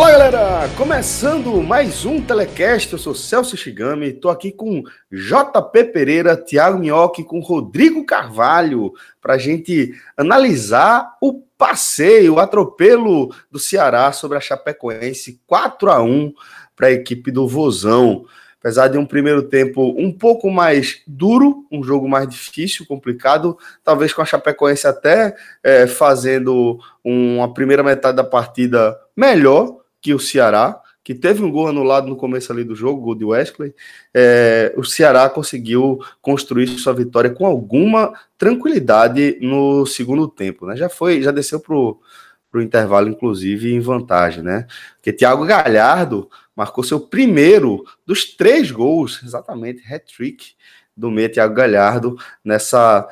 Olá, galera! Começando mais um Telecast, eu sou Celso Shigami, estou aqui com JP Pereira, Thiago Minhoque, com Rodrigo Carvalho, para gente analisar o passeio, o atropelo do Ceará sobre a Chapecoense, 4 a 1 para a equipe do Vozão. Apesar de um primeiro tempo um pouco mais duro, um jogo mais difícil, complicado, talvez com a Chapecoense até é, fazendo uma primeira metade da partida melhor, que o Ceará, que teve um gol anulado no começo ali do jogo, gol de Wesley, é, o Ceará conseguiu construir sua vitória com alguma tranquilidade no segundo tempo, né? Já foi, já desceu pro para o intervalo, inclusive, em vantagem, né? Porque Thiago Galhardo marcou seu primeiro dos três gols, exatamente, hat-trick do meia Thiago Galhardo, nessa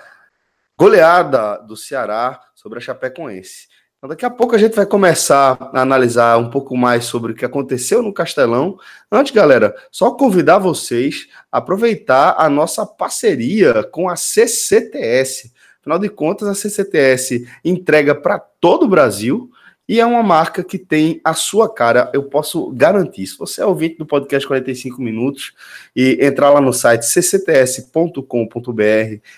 goleada do Ceará sobre a Chapecoense. Então, daqui a pouco a gente vai começar a analisar um pouco mais sobre o que aconteceu no Castelão. Antes, galera, só convidar vocês a aproveitar a nossa parceria com a CCTS. Afinal de contas, a CCTS entrega para todo o Brasil e é uma marca que tem a sua cara, eu posso garantir. Se você é ouvinte do podcast 45 Minutos e entrar lá no site ccts.com.br,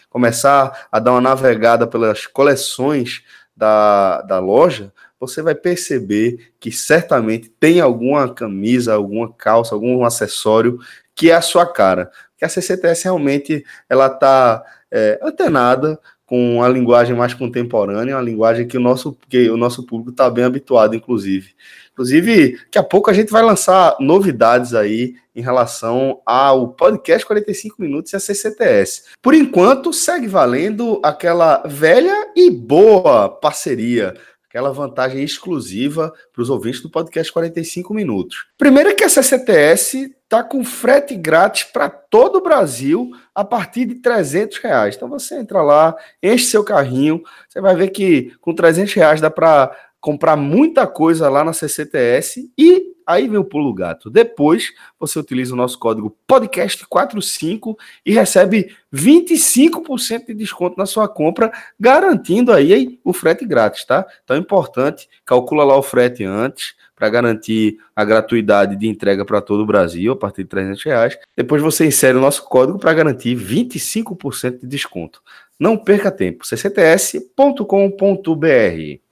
começar a dar uma navegada pelas coleções da, da loja, você vai perceber que certamente tem alguma camisa, alguma calça, algum acessório que é a sua cara. Que a CCTS realmente ela está é, antenada com a linguagem mais contemporânea, uma linguagem que o nosso, que o nosso público está bem habituado, inclusive. Inclusive, daqui a pouco a gente vai lançar novidades aí em relação ao podcast 45 Minutos e a CCTS. Por enquanto, segue valendo aquela velha e boa parceria aquela vantagem exclusiva para os ouvintes do podcast 45 minutos. Primeiro que a CCTS está com frete grátis para todo o Brasil a partir de 300 reais. Então você entra lá, enche seu carrinho, você vai ver que com 300 reais dá para comprar muita coisa lá na CCTS e aí vem o pulo gato. Depois você utiliza o nosso código podcast45 e recebe 25% de desconto na sua compra, garantindo aí o frete grátis, tá? Então é importante, calcula lá o frete antes para garantir a gratuidade de entrega para todo o Brasil a partir de 300 reais. Depois você insere o nosso código para garantir 25% de desconto. Não perca tempo. ccts.com.br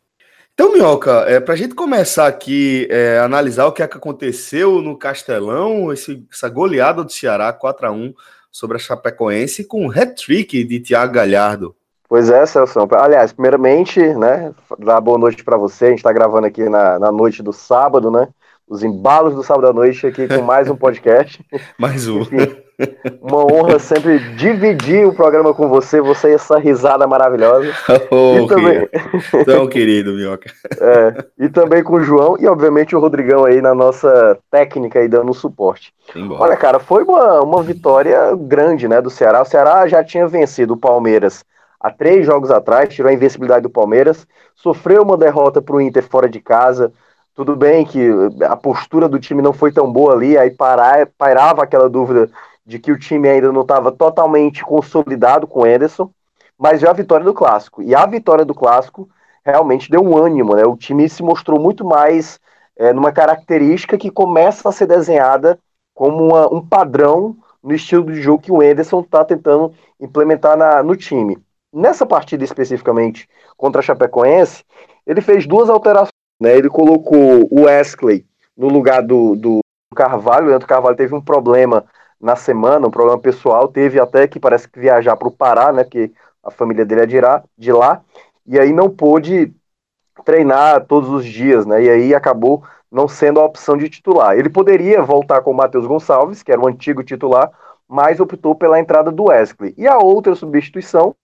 então, Minhoca, é, para a gente começar aqui é, analisar o que, é que aconteceu no Castelão, esse, essa goleada do Ceará 4 a 1 sobre a Chapecoense com um hat-trick de Thiago Galhardo. Pois é, Celso. Aliás, primeiramente, né, dar boa noite para você. A gente está gravando aqui na, na noite do sábado, né? Os embalos do sábado à noite aqui com mais um podcast. mais um. Enfim, uma honra sempre dividir o programa com você, você e essa risada maravilhosa. Oh, e também... Tão querido, Minhoca. É, e também com o João e, obviamente, o Rodrigão aí na nossa técnica aí dando suporte. Embora. Olha, cara, foi uma, uma vitória grande, né, do Ceará. O Ceará já tinha vencido o Palmeiras há três jogos atrás, tirou a invencibilidade do Palmeiras, sofreu uma derrota para o Inter fora de casa. Tudo bem que a postura do time não foi tão boa ali, aí pairava aquela dúvida de que o time ainda não estava totalmente consolidado com o Ederson, mas já a vitória do Clássico. E a vitória do Clássico realmente deu um ânimo, né? O time se mostrou muito mais é, numa característica que começa a ser desenhada como uma, um padrão no estilo de jogo que o Ederson está tentando implementar na, no time. Nessa partida especificamente contra a Chapecoense, ele fez duas alterações. Né? Ele colocou o Wesley no lugar do, do Carvalho. O Leandro Carvalho teve um problema na semana, um problema pessoal, teve até que parece que viajar para o Pará, né, que a família dele é de, lá, de lá, e aí não pôde treinar todos os dias, né, e aí acabou não sendo a opção de titular. Ele poderia voltar com o Matheus Gonçalves, que era o antigo titular, mas optou pela entrada do Wesley. E a outra substituição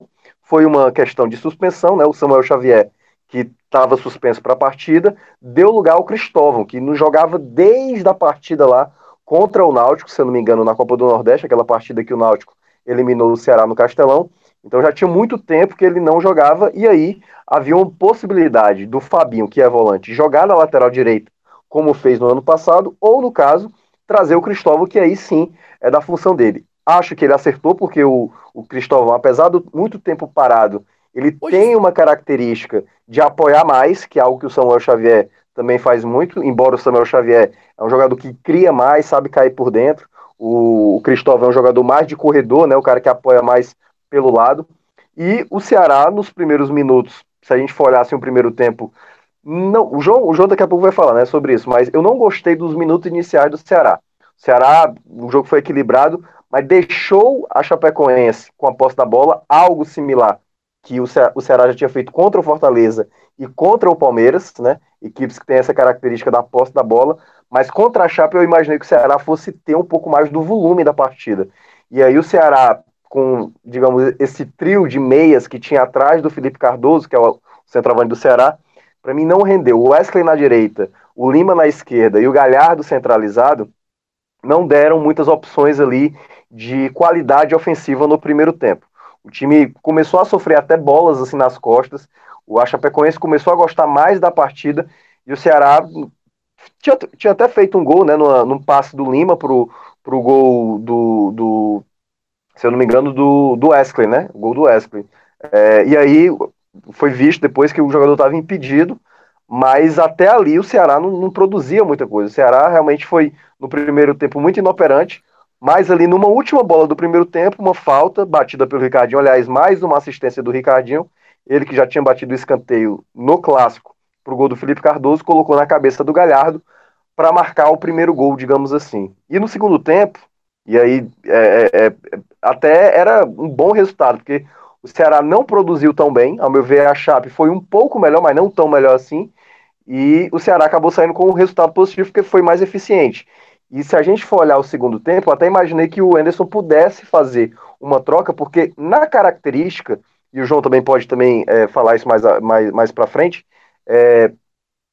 foi uma questão de suspensão, né, o Samuel Xavier, que estava suspenso para a partida, deu lugar ao Cristóvão, que não jogava desde a partida lá contra o Náutico, se eu não me engano, na Copa do Nordeste, aquela partida que o Náutico eliminou o Ceará no Castelão. Então já tinha muito tempo que ele não jogava, e aí havia uma possibilidade do Fabinho, que é volante, jogar na lateral direita, como fez no ano passado, ou no caso, trazer o Cristóvão, que aí sim é da função dele. Acho que ele acertou, porque o, o Cristóvão, apesar de muito tempo parado, ele tem uma característica de apoiar mais, que é algo que o Samuel Xavier também faz muito, embora o Samuel Xavier é um jogador que cria mais, sabe cair por dentro. O, o Cristóvão é um jogador mais de corredor, né? O cara que apoia mais pelo lado. E o Ceará, nos primeiros minutos, se a gente for olhar assim, o primeiro tempo, não, o João, o João daqui a pouco vai falar né, sobre isso, mas eu não gostei dos minutos iniciais do Ceará. O Ceará, o jogo foi equilibrado, mas deixou a Chapecoense com a posse da bola algo similar que o, Ce o Ceará já tinha feito contra o Fortaleza e contra o Palmeiras, né? Equipes que têm essa característica da posse da bola, mas contra a Chape eu imaginei que o Ceará fosse ter um pouco mais do volume da partida. E aí o Ceará, com, digamos, esse trio de meias que tinha atrás do Felipe Cardoso, que é o centroavante do Ceará, para mim não rendeu. O Wesley na direita, o Lima na esquerda e o Galhardo centralizado não deram muitas opções ali de qualidade ofensiva no primeiro tempo. O time começou a sofrer até bolas assim nas costas. O Chapecoense começou a gostar mais da partida e o Ceará tinha, tinha até feito um gol, né, no, num passe do Lima pro, pro gol do, do se eu não me engano, do, do Wesley, né? O gol do Wesley. É, e aí foi visto depois que o jogador estava impedido, mas até ali o Ceará não, não, produzia muita coisa. O Ceará realmente foi, no primeiro tempo, muito inoperante, mas ali numa última bola do primeiro tempo, uma falta batida pelo Ricardinho, aliás, mais uma assistência do Ricardinho, ele que já tinha batido o escanteio no clássico para o gol do Felipe Cardoso, colocou na cabeça do Galhardo para marcar o primeiro gol, digamos assim. E no segundo tempo, e aí é, é, é, até era um bom resultado, porque o Ceará não produziu tão bem, ao meu ver a Chape foi um pouco melhor, mas não tão melhor assim, e o Ceará acabou saindo com um resultado positivo porque foi mais eficiente. E se a gente for olhar o segundo tempo, eu até imaginei que o Anderson pudesse fazer uma troca, porque na característica, e o João também pode também é, falar isso mais, mais, mais para frente, é,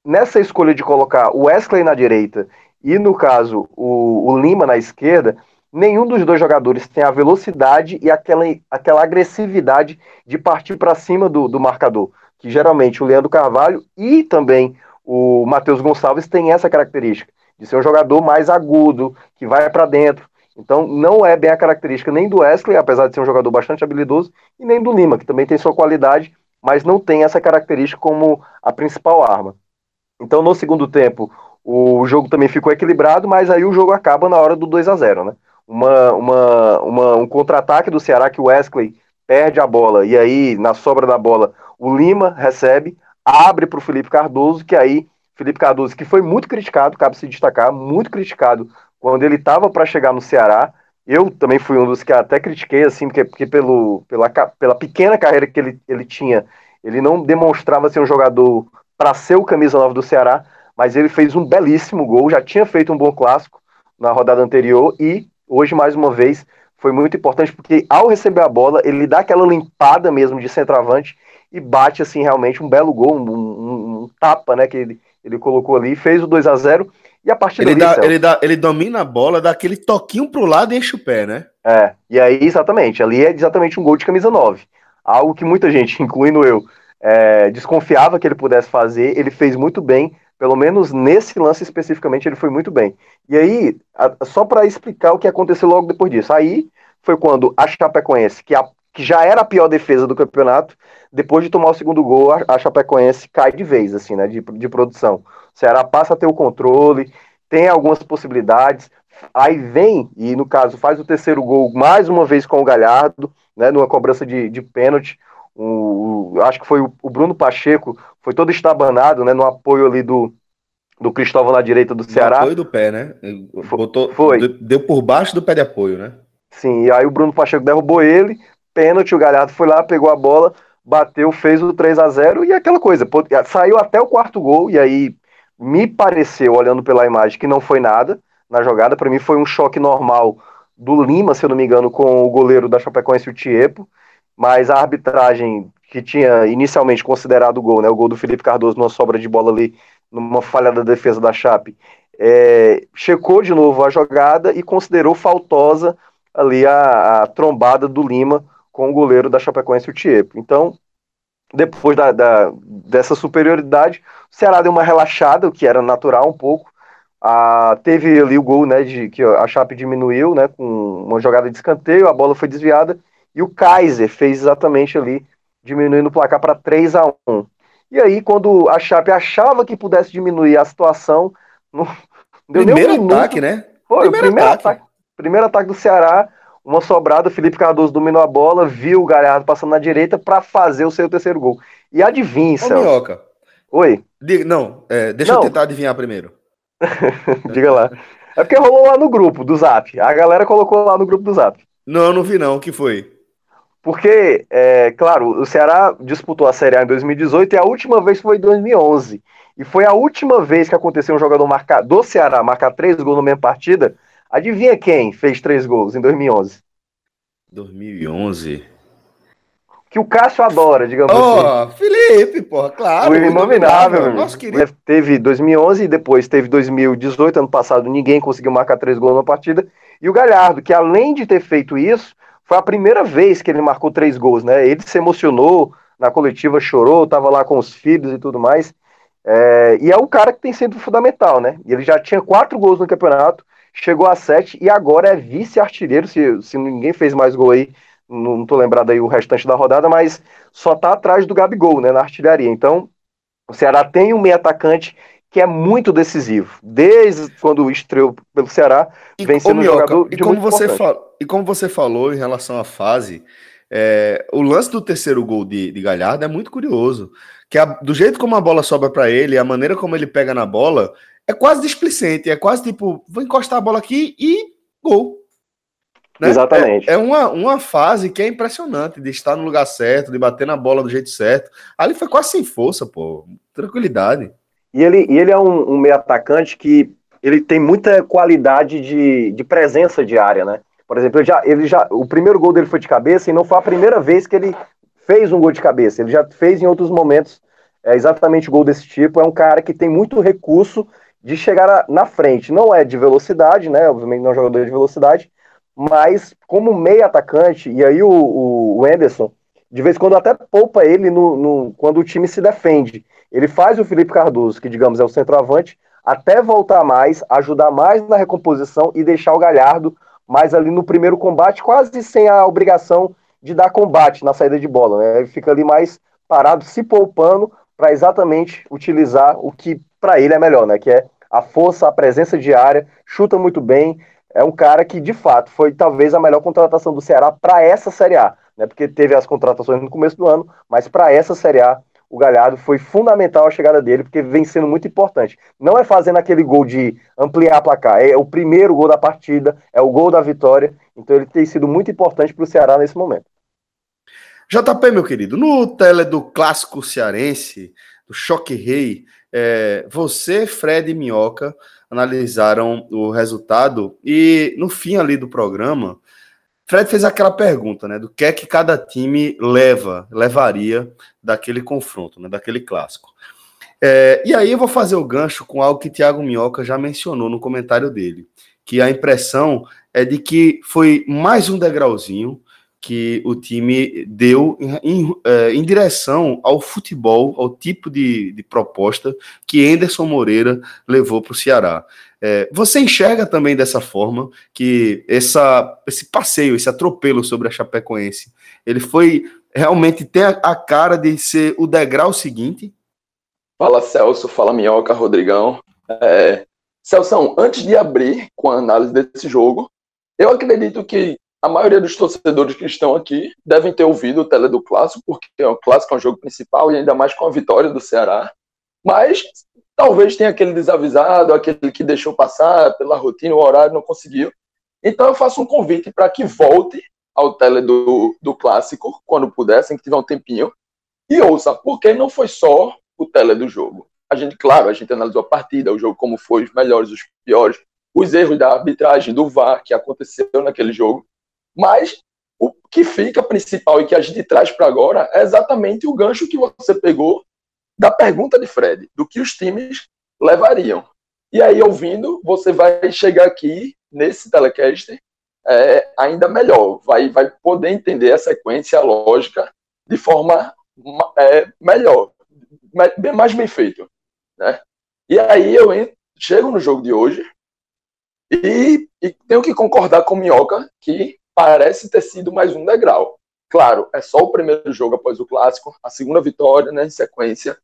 nessa escolha de colocar o Wesley na direita e, no caso, o, o Lima na esquerda, nenhum dos dois jogadores tem a velocidade e aquela, aquela agressividade de partir para cima do, do marcador, que geralmente o Leandro Carvalho e também o Matheus Gonçalves têm essa característica de ser um jogador mais agudo, que vai para dentro. Então, não é bem a característica nem do Wesley, apesar de ser um jogador bastante habilidoso, e nem do Lima, que também tem sua qualidade, mas não tem essa característica como a principal arma. Então, no segundo tempo, o jogo também ficou equilibrado, mas aí o jogo acaba na hora do 2 a 0 né? Uma, uma, uma um contra-ataque do Ceará que o Wesley perde a bola, e aí, na sobra da bola, o Lima recebe, abre para o Felipe Cardoso, que aí Felipe Cardoso, que foi muito criticado, cabe se destacar, muito criticado quando ele estava para chegar no Ceará. Eu também fui um dos que até critiquei, assim, porque, porque pelo, pela, pela pequena carreira que ele, ele tinha, ele não demonstrava ser um jogador para ser o camisa 9 do Ceará, mas ele fez um belíssimo gol, já tinha feito um bom clássico na rodada anterior e hoje, mais uma vez, foi muito importante porque ao receber a bola, ele dá aquela limpada mesmo de centroavante e bate, assim, realmente um belo gol, um, um, um tapa, né, que ele, ele colocou ali, fez o 2 a 0 e a partir ele dali. Dá, ele, dá, ele domina a bola, dá aquele toquinho pro lado e enche o pé, né? É, e aí, exatamente, ali é exatamente um gol de camisa 9. Algo que muita gente, incluindo eu, é, desconfiava que ele pudesse fazer, ele fez muito bem, pelo menos nesse lance especificamente, ele foi muito bem. E aí, a, só para explicar o que aconteceu logo depois disso, aí foi quando a Chapecoense, que, a, que já era a pior defesa do campeonato, depois de tomar o segundo gol, a, a Chapecoense cai de vez, assim, né, de, de produção. O Ceará passa a ter o controle, tem algumas possibilidades, aí vem, e no caso faz o terceiro gol mais uma vez com o Galhardo, né, numa cobrança de, de pênalti, o, o, acho que foi o, o, Bruno Pacheco, foi todo estabanado, né, no apoio ali do, do Cristóvão na direita do Ceará. Apoio do pé, né? Botou, foi. Deu por baixo do pé de apoio, né? Sim, e aí o Bruno Pacheco derrubou ele, pênalti, o Galhardo foi lá, pegou a bola, bateu, fez o 3 a 0 e aquela coisa, saiu até o quarto gol, e aí me pareceu, olhando pela imagem, que não foi nada na jogada, para mim foi um choque normal do Lima, se eu não me engano, com o goleiro da Chapecoense, o Tiepo, mas a arbitragem que tinha inicialmente considerado o gol, né, o gol do Felipe Cardoso numa sobra de bola ali, numa falha da defesa da Chape, é, checou de novo a jogada e considerou faltosa ali a, a trombada do Lima com o goleiro da Chapecoense, o Tiepo. Então, depois da, da, dessa superioridade, o Ceará deu uma relaxada, o que era natural um pouco. Ah, teve ali o gol, né, de que a Chape diminuiu, né, com uma jogada de escanteio, a bola foi desviada e o Kaiser fez exatamente ali, diminuindo o placar para 3 a 1 E aí, quando a Chape achava que pudesse diminuir a situação, não, deu primeiro um ataque, né? Foi, primeiro, primeiro ataque. ataque. Primeiro ataque do Ceará, uma sobrada, Felipe Cardoso dominou a bola, viu o Galhardo passando na direita para fazer o seu terceiro gol. E adivinha, Ô, Minhoca. Oi. Diga, não, é, deixa não. eu tentar adivinhar primeiro. Diga lá. É porque rolou lá no grupo do Zap. A galera colocou lá no grupo do Zap. Não, não vi não. O que foi? Porque, é, claro, o Ceará disputou a Série A em 2018 e a última vez foi em 2011. E foi a última vez que aconteceu um jogador marcar, do Ceará marcar três gols na mesma partida. Adivinha quem fez três gols em 2011? 2011? Que o Cássio adora, digamos oh, assim. Felipe, porra, claro. O inominável, meu Nossa, querido. Teve 2011 e depois teve 2018, ano passado, ninguém conseguiu marcar três gols na partida. E o Galhardo, que além de ter feito isso, foi a primeira vez que ele marcou três gols, né? Ele se emocionou, na coletiva chorou, estava lá com os filhos e tudo mais. É, e é um cara que tem sido fundamental, né? Ele já tinha quatro gols no campeonato, chegou a sete e agora é vice-artilheiro. Se, se ninguém fez mais gol aí, não, não tô lembrado aí o restante da rodada, mas só tá atrás do Gabigol, né? Na artilharia. Então, o Ceará tem um meio atacante que é muito decisivo. Desde quando estreou pelo Ceará, e, vem sendo um jogador e como você fala, E como você falou em relação à fase, é, o lance do terceiro gol de, de Galhardo é muito curioso. Que a, do jeito como a bola sobra para ele, a maneira como ele pega na bola, é quase displicente. É quase tipo, vou encostar a bola aqui e gol. Né? Exatamente. É, é, uma, uma fase que é impressionante de estar no lugar certo, de bater na bola do jeito certo. Ali foi quase sem força, pô. Tranquilidade. E ele, e ele é um, um meio atacante que ele tem muita qualidade de, de presença diária, né? Por exemplo, ele já, ele já, o primeiro gol dele foi de cabeça e não foi a primeira vez que ele fez um gol de cabeça. Ele já fez em outros momentos é, exatamente gol desse tipo. É um cara que tem muito recurso de chegar na frente. Não é de velocidade, né? Obviamente não é um jogador de velocidade, mas como meio atacante, e aí o, o, o Anderson, de vez em quando até poupa ele no, no, quando o time se defende. Ele faz o Felipe Cardoso, que digamos é o centroavante, até voltar mais, ajudar mais na recomposição e deixar o Galhardo mais ali no primeiro combate, quase sem a obrigação de dar combate na saída de bola. Né? Ele fica ali mais parado, se poupando, para exatamente utilizar o que para ele é melhor, né? que é a força, a presença diária, chuta muito bem. É um cara que, de fato, foi talvez a melhor contratação do Ceará para essa Série A, né? porque teve as contratações no começo do ano, mas para essa Série A o Galhardo foi fundamental a chegada dele, porque vem sendo muito importante. Não é fazendo aquele gol de ampliar a placar, é o primeiro gol da partida, é o gol da vitória, então ele tem sido muito importante para o Ceará nesse momento. JP, meu querido, no tele do clássico cearense, do Choque Rei, é, você, Fred e Minhoca analisaram o resultado e no fim ali do programa, Fred fez aquela pergunta, né, do que é que cada time leva, levaria daquele confronto, né, daquele clássico. É, e aí eu vou fazer o gancho com algo que Thiago Minhoca já mencionou no comentário dele, que a impressão é de que foi mais um degrauzinho que o time deu em, em, é, em, direção ao futebol, ao tipo de, de proposta que Anderson Moreira levou para o Ceará. É, você enxerga também dessa forma que essa, esse passeio, esse atropelo sobre a Chapecoense, ele foi realmente ter a, cara de ser o degrau seguinte? Fala Celso, fala Minhoca, Rodrigão. É, Celso, antes de abrir com a análise desse jogo, eu acredito que a maioria dos torcedores que estão aqui devem ter ouvido o tele do clássico, porque o clássico é um jogo principal e ainda mais com a vitória do Ceará. Mas Talvez tenha aquele desavisado, aquele que deixou passar pela rotina, o horário, não conseguiu. Então eu faço um convite para que volte ao tele do, do clássico, quando puder, que tiver um tempinho, e ouça, porque não foi só o tele do jogo. A gente, claro, a gente analisou a partida, o jogo como foi, os melhores, os piores, os erros da arbitragem, do VAR que aconteceu naquele jogo, mas o que fica principal e que a gente traz para agora é exatamente o gancho que você pegou da pergunta de Fred, do que os times levariam. E aí, ouvindo, você vai chegar aqui nesse telecast é, ainda melhor, vai, vai poder entender a sequência, a lógica de forma é, melhor, mais bem feito. Né? E aí eu entro, chego no jogo de hoje e, e tenho que concordar com o Minhoca que parece ter sido mais um degrau. Claro, é só o primeiro jogo após o clássico, a segunda vitória né, em sequência,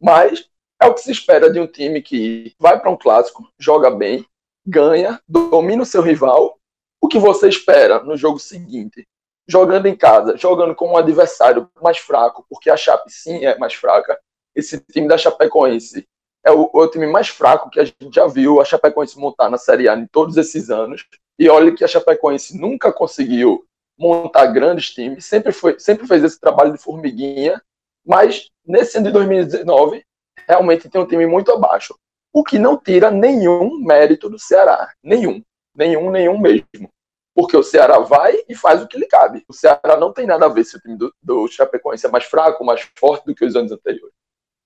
Mas é o que se espera de um time que vai para um clássico, joga bem, ganha, domina o seu rival. O que você espera no jogo seguinte? Jogando em casa, jogando com um adversário mais fraco, porque a Chape sim é mais fraca. Esse time da Chapecoense é o, o time mais fraco que a gente já viu a Chapecoense montar na Série A em todos esses anos. E olha que a Chapecoense nunca conseguiu montar grandes times, sempre, foi, sempre fez esse trabalho de formiguinha, mas nesse ano de 2019 realmente tem um time muito abaixo. O que não tira nenhum mérito do Ceará. Nenhum. Nenhum, nenhum mesmo. Porque o Ceará vai e faz o que lhe cabe. O Ceará não tem nada a ver se o time do, do Chapecoense é mais fraco, mais forte do que os anos anteriores.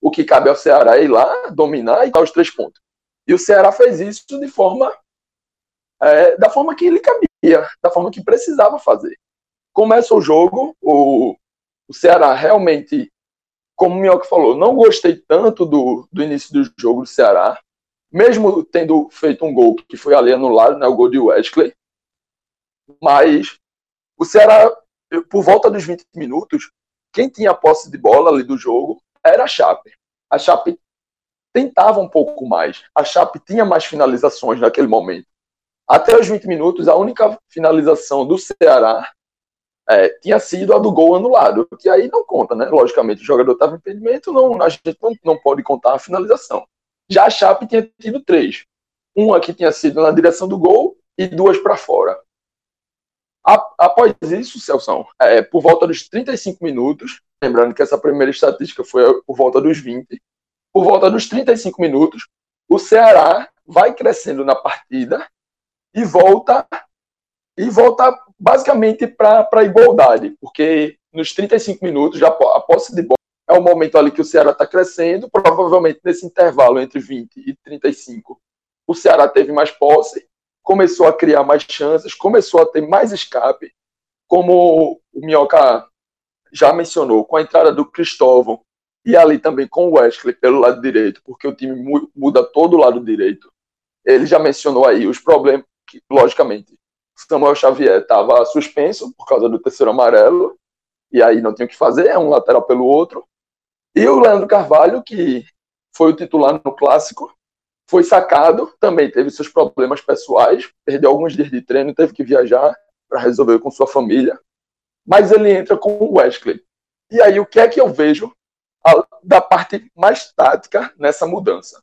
O que cabe ao Ceará é ir lá, dominar e dar os três pontos. E o Ceará fez isso de forma. É, da forma que lhe cabia, da forma que precisava fazer. Começa o jogo, o, o Ceará realmente como o Minhoca falou, não gostei tanto do, do início do jogo do Ceará, mesmo tendo feito um gol que foi ali anulado, né, o gol de Wesley. Mas o Ceará, por volta dos 20 minutos, quem tinha posse de bola ali do jogo era a Chape. A Chape tentava um pouco mais. A Chape tinha mais finalizações naquele momento. Até os 20 minutos, a única finalização do Ceará é, tinha sido a do gol anulado, que aí não conta, né? Logicamente, o jogador estava em impedimento, não, a gente não, não pode contar a finalização. Já a Chape tinha tido três. Uma que tinha sido na direção do gol e duas para fora. após isso, Celso, é, por volta dos 35 minutos, lembrando que essa primeira estatística foi por volta dos 20, por volta dos 35 minutos, o Ceará vai crescendo na partida e volta e volta basicamente para a igualdade, porque nos 35 minutos, já a posse de bola é o momento ali que o Ceará está crescendo, provavelmente nesse intervalo entre 20 e 35, o Ceará teve mais posse, começou a criar mais chances, começou a ter mais escape, como o Minhoca já mencionou, com a entrada do Cristóvão e ali também com o Wesley pelo lado direito, porque o time muda todo o lado direito. Ele já mencionou aí os problemas que, logicamente, Samuel Xavier estava suspenso por causa do terceiro amarelo, e aí não tinha o que fazer, é um lateral pelo outro. E o Leandro Carvalho, que foi o titular no clássico, foi sacado, também teve seus problemas pessoais, perdeu alguns dias de treino, teve que viajar para resolver com sua família. Mas ele entra com o Wesley. E aí, o que é que eu vejo da parte mais tática nessa mudança?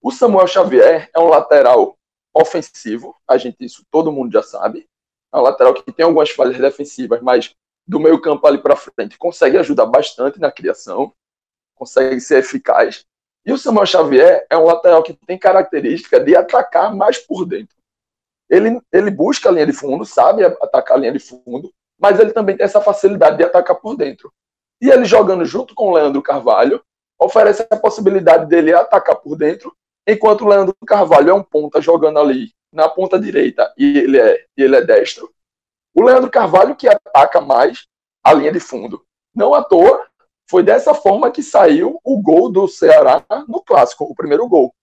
O Samuel Xavier é um lateral ofensivo, a gente isso todo mundo já sabe. Um lateral que tem algumas falhas defensivas, mas do meio campo ali para frente consegue ajudar bastante na criação, consegue ser eficaz. E o Samuel Xavier é um lateral que tem característica de atacar mais por dentro. Ele, ele busca a linha de fundo, sabe atacar a linha de fundo, mas ele também tem essa facilidade de atacar por dentro. E ele jogando junto com o Leandro Carvalho, oferece a possibilidade dele atacar por dentro Enquanto o Leandro Carvalho é um ponta jogando ali na ponta direita e ele é, ele é destro. O Leandro Carvalho que ataca mais a linha de fundo. Não à toa, foi dessa forma que saiu o gol do Ceará no clássico, o primeiro gol.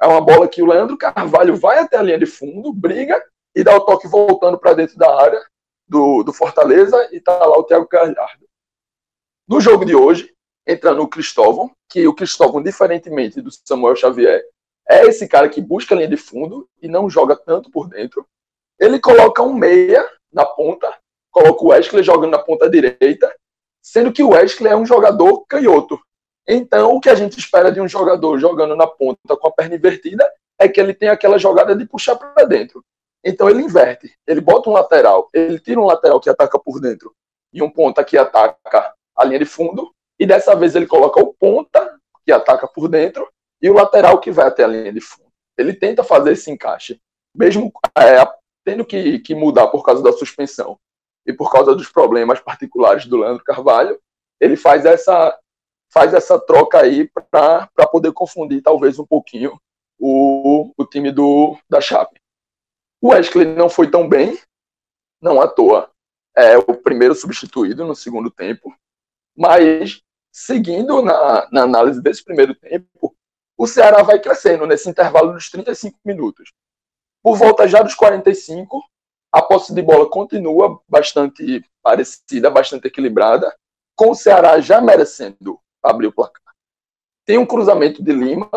É uma bola que o Leandro Carvalho vai até a linha de fundo, briga e dá o toque voltando para dentro da área do, do Fortaleza e tá lá o Thiago Galhardo. No jogo de hoje, entrando o Cristóvão, que o Cristóvão, diferentemente do Samuel Xavier, é esse cara que busca a linha de fundo e não joga tanto por dentro. Ele coloca um meia na ponta, coloca o Wesley jogando na ponta direita, sendo que o Wesley é um jogador canhoto. Então, o que a gente espera de um jogador jogando na ponta com a perna invertida é que ele tenha aquela jogada de puxar para dentro. Então, ele inverte. Ele bota um lateral, ele tira um lateral que ataca por dentro e um ponta que ataca a linha de fundo, e dessa vez ele coloca o ponta que ataca por dentro e o lateral que vai até a linha de fundo. Ele tenta fazer esse encaixe, mesmo é, tendo que, que mudar por causa da suspensão e por causa dos problemas particulares do Leandro Carvalho, ele faz essa faz essa troca aí para poder confundir talvez um pouquinho o, o time do da Chape. O Wesley não foi tão bem, não à toa. É o primeiro substituído no segundo tempo, mas seguindo na, na análise desse primeiro tempo, o Ceará vai crescendo nesse intervalo dos 35 minutos. Por volta já dos 45, a posse de bola continua bastante parecida, bastante equilibrada, com o Ceará já merecendo abrir o placar. tem um cruzamento de Lima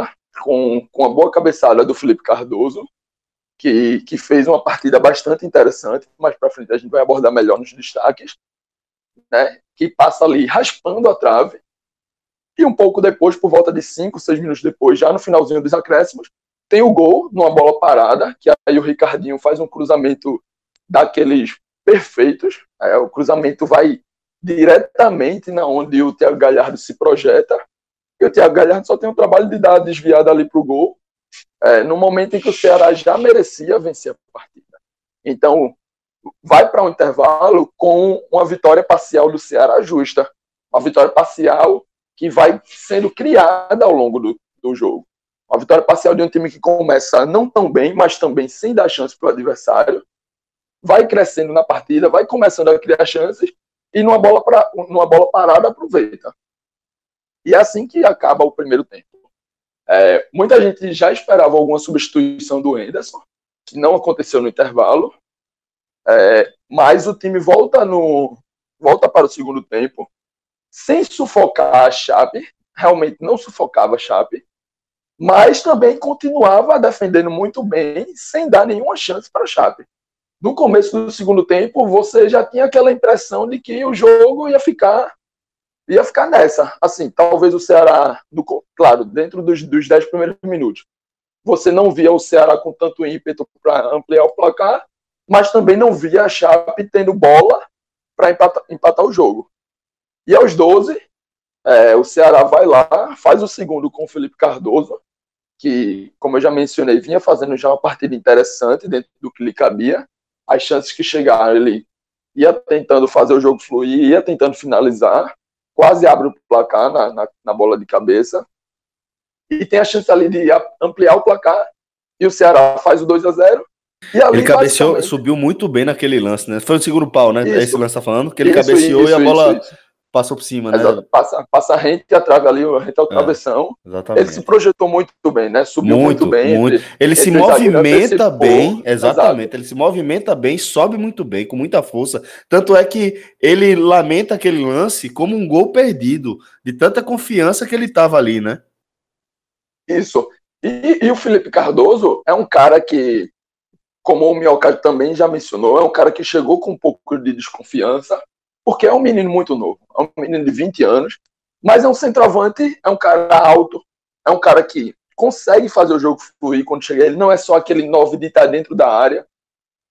com, com a boa cabeçada do Felipe Cardoso, que, que fez uma partida bastante interessante, mais para frente a gente vai abordar melhor nos destaques, né, que passa ali raspando a trave, e um pouco depois, por volta de 5, 6 minutos depois, já no finalzinho dos acréscimos, tem o gol numa bola parada, que aí o Ricardinho faz um cruzamento daqueles perfeitos, é, o cruzamento vai diretamente na onde o Thiago Galhardo se projeta, e o Thiago Galhardo só tem o trabalho de dar a desviada ali o gol, é, no momento em que o Ceará já merecia vencer a partida. Então, vai para o um intervalo com uma vitória parcial do Ceará justa, uma vitória parcial que vai sendo criada ao longo do, do jogo. Uma vitória parcial de um time que começa não tão bem, mas também sem dar chance para o adversário, vai crescendo na partida, vai começando a criar chances e numa bola, pra, numa bola parada aproveita. E é assim que acaba o primeiro tempo. É, muita gente já esperava alguma substituição do Henderson, que não aconteceu no intervalo, é, mas o time volta, no, volta para o segundo tempo sem sufocar a Chape, realmente não sufocava a Chape, mas também continuava defendendo muito bem, sem dar nenhuma chance para a Chape. No começo do segundo tempo, você já tinha aquela impressão de que o jogo ia ficar ia ficar nessa. Assim, talvez o Ceará, do, claro, dentro dos, dos dez primeiros minutos, você não via o Ceará com tanto ímpeto para ampliar o placar, mas também não via a Chape tendo bola para empatar, empatar, o jogo. E aos 12, é, o Ceará vai lá, faz o segundo com o Felipe Cardoso, que, como eu já mencionei, vinha fazendo já uma partida interessante dentro do que lhe cabia. As chances que chegaram, ele ia tentando fazer o jogo fluir, ia tentando finalizar quase abre o placar na, na, na, bola de cabeça. E tem a chance ali de ampliar o placar. E o Ceará faz o 2 a 0 e ali, ele cabeceou, basicamente... subiu muito bem naquele lance, né? Foi o segundo pau, né? Isso. Esse lance tá falando, que ele isso, cabeceou isso, e a bola passou por cima, né? Exato. Passa, passa rente e a trave ali, a rente ao é, travessão. exatamente. Ele se projetou muito bem, né? Subiu muito, muito bem. Muito. Entre, ele se movimenta bem, exatamente. Exato. Ele se movimenta bem, sobe muito bem, com muita força. Tanto é que ele lamenta aquele lance como um gol perdido, de tanta confiança que ele tava ali, né? Isso. E, e o Felipe Cardoso é um cara que, como o Mioca também já mencionou, é um cara que chegou com um pouco de desconfiança, porque é um menino muito novo, é um menino de 20 anos, mas é um centroavante, é um cara alto, é um cara que consegue fazer o jogo fluir quando chega. Ele não é só aquele 9 de estar dentro da área,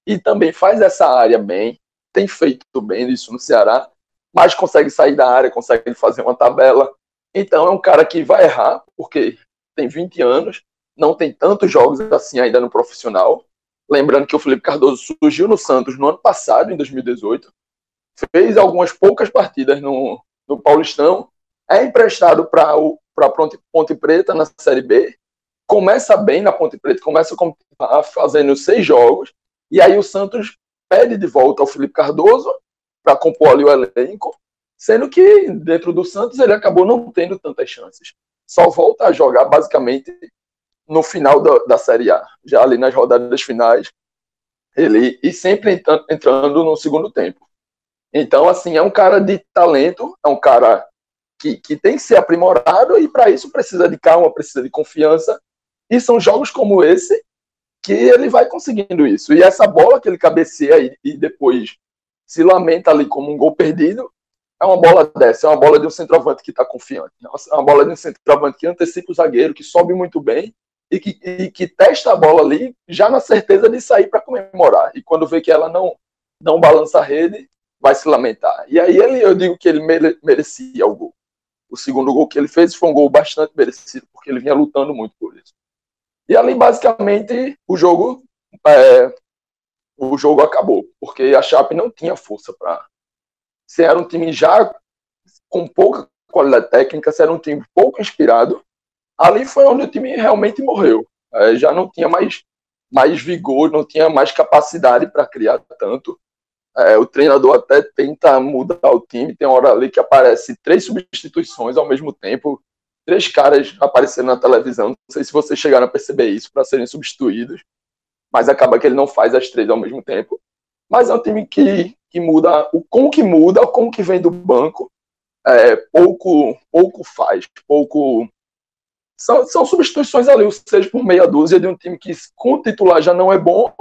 e também faz essa área bem, tem feito bem isso no Ceará, mas consegue sair da área, consegue fazer uma tabela. Então é um cara que vai errar, porque tem 20 anos, não tem tantos jogos assim ainda no profissional. Lembrando que o Felipe Cardoso surgiu no Santos no ano passado, em 2018, fez algumas poucas partidas no, no Paulistão, é emprestado para a Ponte, Ponte Preta na Série B, começa bem na Ponte Preta, começa fazendo seis jogos, e aí o Santos pede de volta ao Felipe Cardoso para compor ali o elenco, sendo que dentro do Santos ele acabou não tendo tantas chances. Só volta a jogar basicamente no final da, da Série A, já ali nas rodadas finais, ele e sempre entrando no segundo tempo. Então, assim, é um cara de talento, é um cara que, que tem que ser aprimorado e para isso precisa de calma, precisa de confiança. E são jogos como esse que ele vai conseguindo isso. E essa bola que ele cabeceia e, e depois se lamenta ali como um gol perdido, é uma bola dessa, é uma bola de um centroavante que está confiante. É uma bola de um centroavante que antecipa o zagueiro, que sobe muito bem e que, e que testa a bola ali já na certeza de sair para comemorar. E quando vê que ela não, não balança a rede, vai se lamentar. E aí ele, eu digo que ele merecia o gol. O segundo gol que ele fez foi um gol bastante merecido, porque ele vinha lutando muito por isso. E ali, basicamente, o jogo é, o jogo acabou, porque a Chape não tinha força para. Se era um time já com pouca qualidade técnica, se era um time pouco inspirado, ali foi onde o time realmente morreu. É, já não tinha mais, mais vigor, não tinha mais capacidade para criar tanto. É, o treinador até tenta mudar o time, tem hora ali que aparece três substituições ao mesmo tempo, três caras aparecendo na televisão. Não sei se vocês chegaram a perceber isso para serem substituídos, mas acaba que ele não faz as três ao mesmo tempo. Mas é um time que, que muda, o como que muda, o como que vem do banco, é, pouco, pouco faz, pouco são, são substituições ali, ou seja, por meia dúzia de um time que com o titular já não é bom,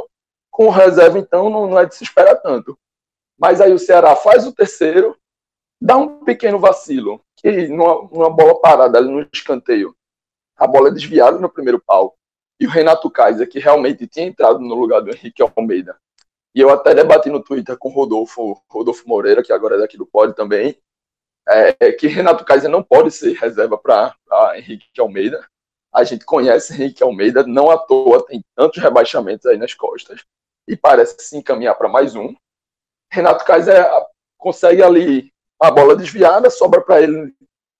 com reserva então não, não é de se esperar tanto. Mas aí o Ceará faz o terceiro, dá um pequeno vacilo, que numa, numa bola parada ali no escanteio, a bola é desviada no primeiro pau, e o Renato Kaiser, que realmente tinha entrado no lugar do Henrique Almeida, e eu até debati no Twitter com o Rodolfo, Rodolfo Moreira, que agora é daqui do Pod também, é, é que Renato Kaiser não pode ser reserva para Henrique Almeida. A gente conhece Henrique Almeida, não à toa tem tantos rebaixamentos aí nas costas e parece se encaminhar para mais um. Renato Kaiser consegue ali a bola desviada, sobra para ele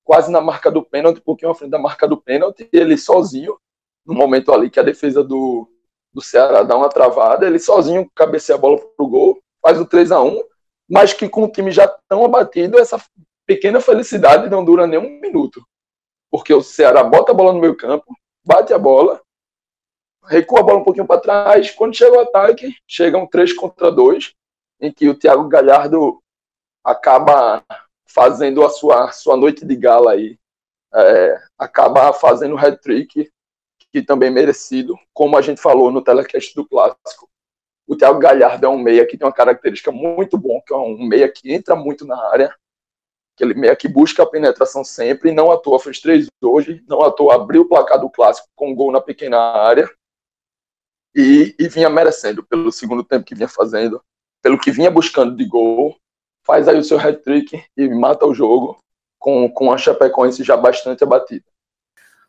quase na marca do pênalti, um pouquinho à frente da marca do pênalti, ele sozinho, no momento ali que a defesa do, do Ceará dá uma travada, ele sozinho cabeceia a bola pro gol, faz o 3 a 1 mas que com o time já tão abatido, essa pequena felicidade não dura nem um minuto. Porque o Ceará bota a bola no meio campo, bate a bola, recua a bola um pouquinho para trás. Quando chega o ataque, chega um 3 contra 2, em que o Thiago Galhardo acaba fazendo a sua, sua noite de gala aí. É, acaba fazendo o hat-trick, que também é merecido, como a gente falou no telecast do Clássico. O Thiago Galhardo é um meia que tem uma característica muito bom, que é um meia que entra muito na área, que ele meio que busca a penetração sempre, não à toa fez três hoje, não à toa abriu o placar do clássico com um gol na pequena área e, e vinha merecendo pelo segundo tempo que vinha fazendo, pelo que vinha buscando de gol, faz aí o seu hat-trick e mata o jogo com, com a Chapecoense já bastante abatida.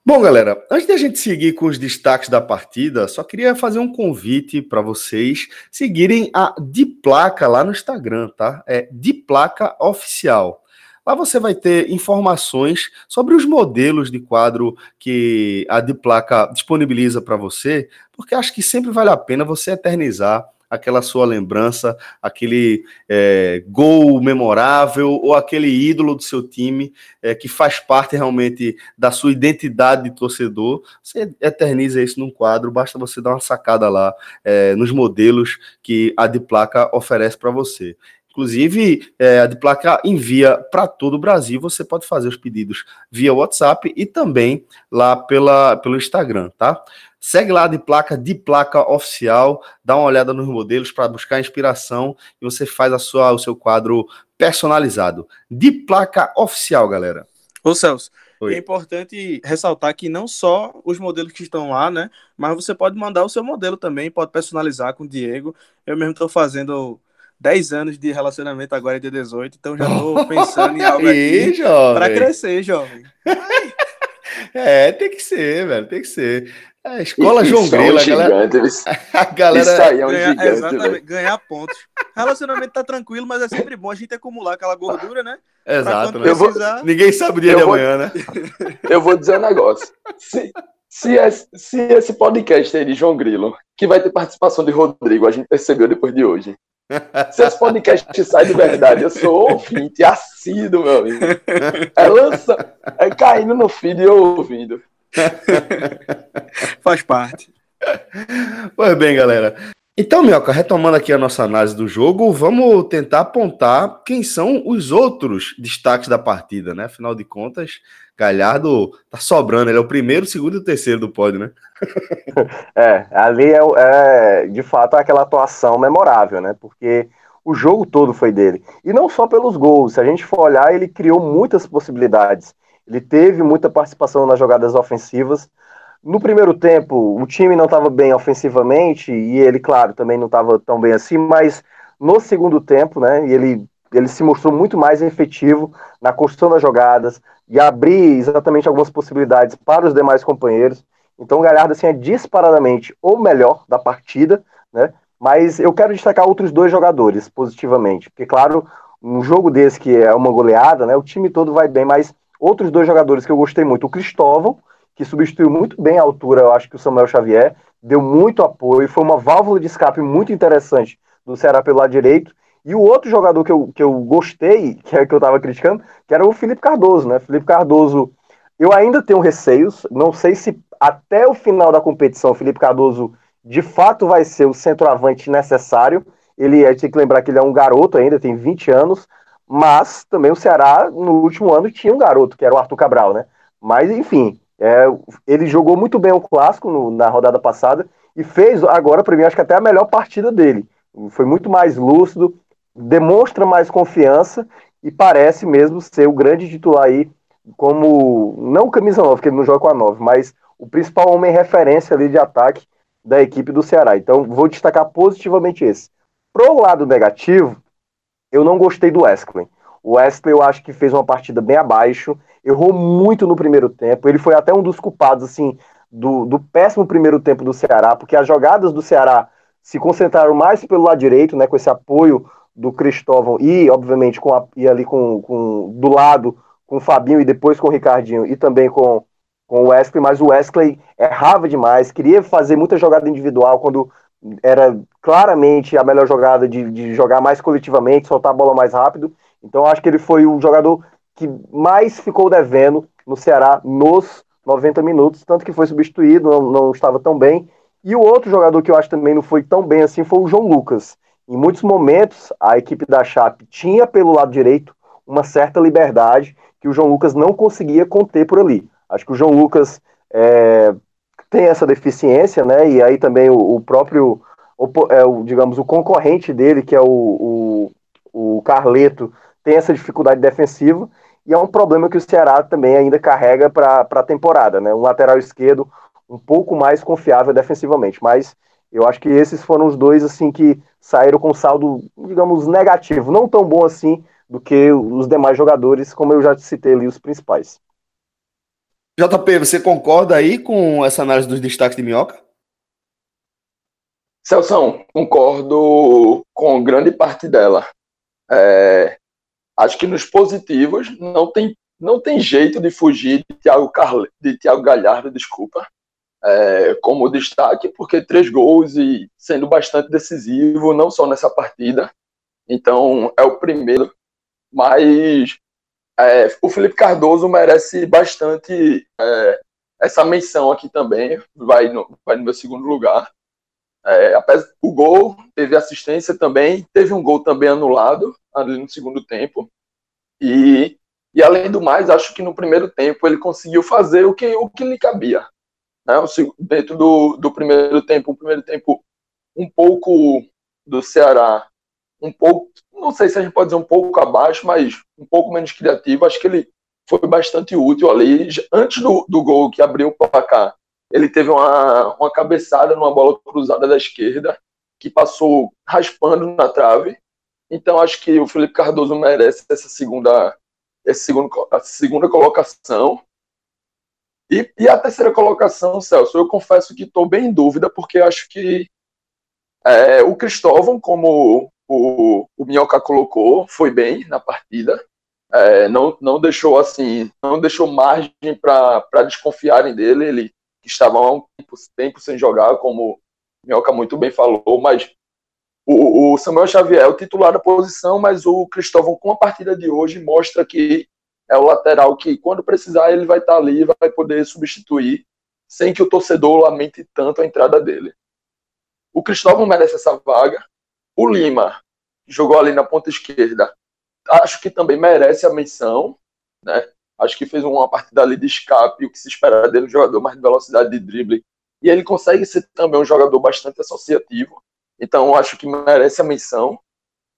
Bom, galera, antes de a gente seguir com os destaques da partida, só queria fazer um convite para vocês seguirem a Diplaca lá no Instagram, tá? É Diplaca Oficial. Lá você vai ter informações sobre os modelos de quadro que a Diplaca disponibiliza para você, porque acho que sempre vale a pena você eternizar aquela sua lembrança, aquele é, gol memorável ou aquele ídolo do seu time é, que faz parte realmente da sua identidade de torcedor. Você eterniza isso num quadro, basta você dar uma sacada lá é, nos modelos que a Diplaca oferece para você. Inclusive, é, a de placa envia para todo o Brasil. Você pode fazer os pedidos via WhatsApp e também lá pela, pelo Instagram, tá? Segue lá de placa de placa oficial, dá uma olhada nos modelos para buscar inspiração e você faz a sua, o seu quadro personalizado. De placa oficial, galera. Ô Celso, Oi. é importante ressaltar que não só os modelos que estão lá, né? Mas você pode mandar o seu modelo também, pode personalizar com o Diego. Eu mesmo estou fazendo 10 anos de relacionamento agora é de 18, então já tô pensando em algo aqui para crescer, jovem. é, tem que ser, velho, tem que ser. É, escola João Grilo, a galera. A galera Isso aí é um ganhar, gigante, exatamente, ganhar pontos. Relacionamento tá tranquilo, mas é sempre bom a gente acumular aquela gordura, né? Exato. Né? Precisar... Vou... Ninguém sabe o dia eu de vou... amanhã, né? Eu vou dizer um negócio. Se, se, esse, se esse podcast aí de João Grilo, que vai ter participação de Rodrigo, a gente percebeu depois de hoje, se esse podcast sai de verdade, eu sou ouvinte, assíduo, meu amigo. É, lança, é caindo no feed e ouvindo. Faz parte. Pois bem, galera. Então, Mioca, retomando aqui a nossa análise do jogo, vamos tentar apontar quem são os outros destaques da partida, né? Afinal de contas, Galhardo tá sobrando, ele é o primeiro, o segundo e o terceiro do pódio, né? é, ali é, é, de fato aquela atuação memorável, né? Porque o jogo todo foi dele. E não só pelos gols, se a gente for olhar, ele criou muitas possibilidades. Ele teve muita participação nas jogadas ofensivas, no primeiro tempo, o time não estava bem ofensivamente e ele, claro, também não estava tão bem assim, mas no segundo tempo, né, ele, ele se mostrou muito mais efetivo na construção das jogadas e abrir exatamente algumas possibilidades para os demais companheiros. Então, o Galhardo assim, é disparadamente o melhor da partida, né? Mas eu quero destacar outros dois jogadores positivamente, porque, claro, um jogo desse que é uma goleada, né? O time todo vai bem, mas outros dois jogadores que eu gostei muito, o Cristóvão, que substituiu muito bem a altura, eu acho que o Samuel Xavier, deu muito apoio, foi uma válvula de escape muito interessante do Ceará pelo lado direito. E o outro jogador que eu, que eu gostei, que é que eu estava criticando, que era o Felipe Cardoso, né? Felipe Cardoso, eu ainda tenho receios, não sei se até o final da competição o Felipe Cardoso de fato vai ser o centroavante necessário. Ele é, tem que lembrar que ele é um garoto ainda, tem 20 anos, mas também o Ceará no último ano tinha um garoto, que era o Arthur Cabral, né? Mas enfim, É, ele jogou muito bem o clássico no, na rodada passada e fez agora, para mim, acho que até a melhor partida dele. Foi muito mais lúcido, demonstra mais confiança e parece mesmo ser o grande titular aí, como, não camisa 9, porque ele não joga com a 9, mas o principal homem referência ali de ataque da equipe do Ceará. Então, vou destacar positivamente esse. Pro lado negativo, eu não gostei do Wesley. O Wesley eu acho que fez uma partida bem abaixo, errou muito no primeiro tempo, ele foi até um dos culpados, assim, do, do péssimo primeiro tempo do Ceará, porque as jogadas do Ceará se concentraram mais pelo lado direito, né, com esse apoio do Cristóvão e, obviamente, com a, e ali com, com do lado com o Fabinho e depois com o Ricardinho e também com, com o Wesley, mas o Wesley errava demais, queria fazer muita jogada individual quando era claramente a melhor jogada de, de jogar mais coletivamente, soltar a bola mais rápido. Então acho que ele foi o jogador que mais ficou devendo no Ceará nos 90 minutos, tanto que foi substituído, não, não estava tão bem. E o outro jogador que eu acho também não foi tão bem assim foi o João Lucas. Em muitos momentos, a equipe da Chape tinha pelo lado direito uma certa liberdade que o João Lucas não conseguia conter por ali. Acho que o João Lucas é, tem essa deficiência, né? E aí também o, o próprio, o, é, o, digamos, o concorrente dele, que é o, o, o Carleto, tem essa dificuldade defensiva. E é um problema que o Ceará também ainda carrega para a temporada, né? Um lateral esquerdo um pouco mais confiável defensivamente. Mas eu acho que esses foram os dois assim que saíram com saldo, digamos, negativo, não tão bom assim do que os demais jogadores, como eu já citei ali os principais. JP, você concorda aí com essa análise dos destaques de Minhoca? Celso, concordo com grande parte dela. É, acho que nos positivos não tem, não tem jeito de fugir de Thiago, Carle, de Thiago Galhardo, desculpa, é, como destaque, porque três gols e sendo bastante decisivo, não só nessa partida. Então, é o primeiro. Mas é, o Felipe Cardoso merece bastante é, essa menção aqui também, vai no, vai no meu segundo lugar. É, apesar, o gol teve assistência também, teve um gol também anulado ali no segundo tempo. E, e além do mais, acho que no primeiro tempo ele conseguiu fazer o que, o que lhe cabia. Né? Dentro do, do primeiro tempo, o primeiro tempo um pouco do Ceará um pouco, não sei se a gente pode dizer um pouco abaixo, mas um pouco menos criativo. Acho que ele foi bastante útil ali. Antes do, do gol que abriu o placar, ele teve uma, uma cabeçada numa bola cruzada da esquerda, que passou raspando na trave. Então acho que o Felipe Cardoso merece essa segunda, essa segunda, segunda colocação. E, e a terceira colocação, Celso, eu confesso que estou bem em dúvida, porque acho que é, o Cristóvão, como o, o Minhoca colocou, foi bem na partida. É, não, não deixou assim, não deixou margem para desconfiarem dele. Ele estava há um tempo, tempo sem jogar, como o Minhoca muito bem falou, mas o, o, Samuel Xavier é o titular da posição, mas o Cristóvão, com a partida de hoje, mostra que é o lateral que, quando precisar, ele vai estar ali e vai poder substituir, sem que o torcedor lamente tanto a entrada dele. O Cristóvão merece essa vaga. O Lima jogou ali na ponta esquerda. Acho que também merece a menção, né? Acho que fez uma partida ali de escape, o que se espera dele, um jogador mais de velocidade de drible. E ele consegue ser também um jogador bastante associativo. Então, acho que merece a menção.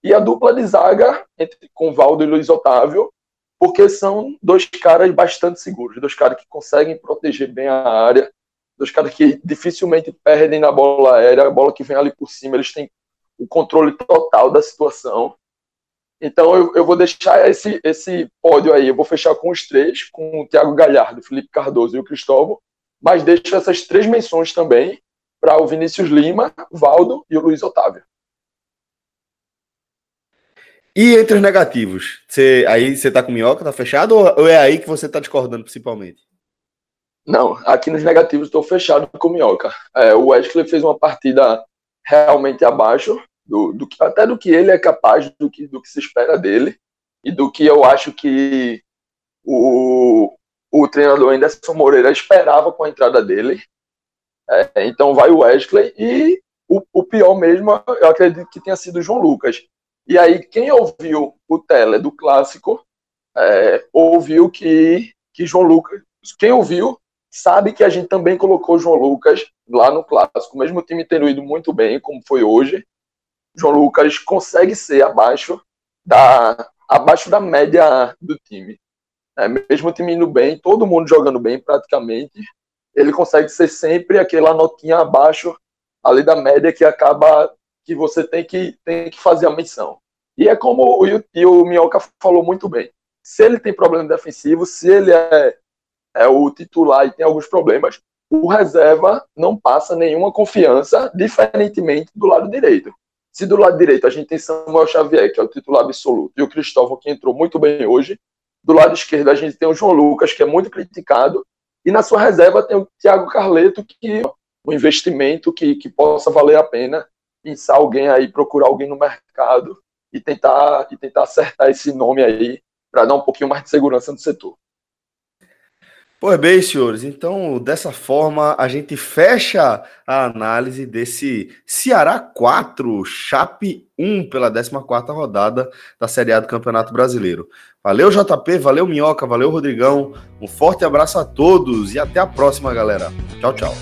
E a dupla de zaga entre com Valdo e Luiz Otávio, porque são dois caras bastante seguros, dois caras que conseguem proteger bem a área, dois caras que dificilmente perdem na bola aérea, a bola que vem ali por cima, eles têm o controle total da situação. Então eu, eu vou deixar esse, esse pódio aí, eu vou fechar com os três, com o Thiago Galhardo, Felipe Cardoso e o Cristóvão, mas deixo essas três menções também para o Vinícius Lima, Valdo e o Luiz Otávio. E entre os negativos, você, aí você tá com minhoca, tá fechado, ou é aí que você tá discordando principalmente? Não, aqui nos negativos estou fechado com minhoca. É, o Wesley fez uma partida realmente abaixo do, do, até do que ele é capaz, do que, do que se espera dele e do que eu acho que o, o treinador Anderson Moreira esperava com a entrada dele. É, então vai o Wesley e o, o, pior mesmo, eu acredito que tenha sido o João Lucas. E aí, quem ouviu o tele do clássico, é, ouviu que, que João Lucas. Quem ouviu sabe que a gente também colocou João Lucas lá no clássico, mesmo o time tendo ido muito bem, como foi hoje. João Lucas consegue ser abaixo da, abaixo da média do time. É, mesmo o time indo bem, todo mundo jogando bem praticamente, ele consegue ser sempre aquela notinha abaixo ali da média que acaba que você tem que, tem que fazer a menção. E é como o, o Minhoca falou muito bem. Se ele tem problema defensivo, se ele é, é o titular e tem alguns problemas, o reserva não passa nenhuma confiança, diferentemente do lado direito. Se do lado direito a gente tem Samuel Xavier, que é o titular absoluto, e o Cristóvão, que entrou muito bem hoje, do lado esquerdo a gente tem o João Lucas, que é muito criticado, e na sua reserva tem o Thiago Carleto, que é um investimento que, que possa valer a pena pensar alguém aí, procurar alguém no mercado e tentar, e tentar acertar esse nome aí para dar um pouquinho mais de segurança no setor. Pois bem, senhores, então dessa forma a gente fecha a análise desse Ceará 4, Chape 1 pela 14 rodada da Série A do Campeonato Brasileiro. Valeu, JP, valeu, Minhoca, valeu, Rodrigão. Um forte abraço a todos e até a próxima, galera. Tchau, tchau.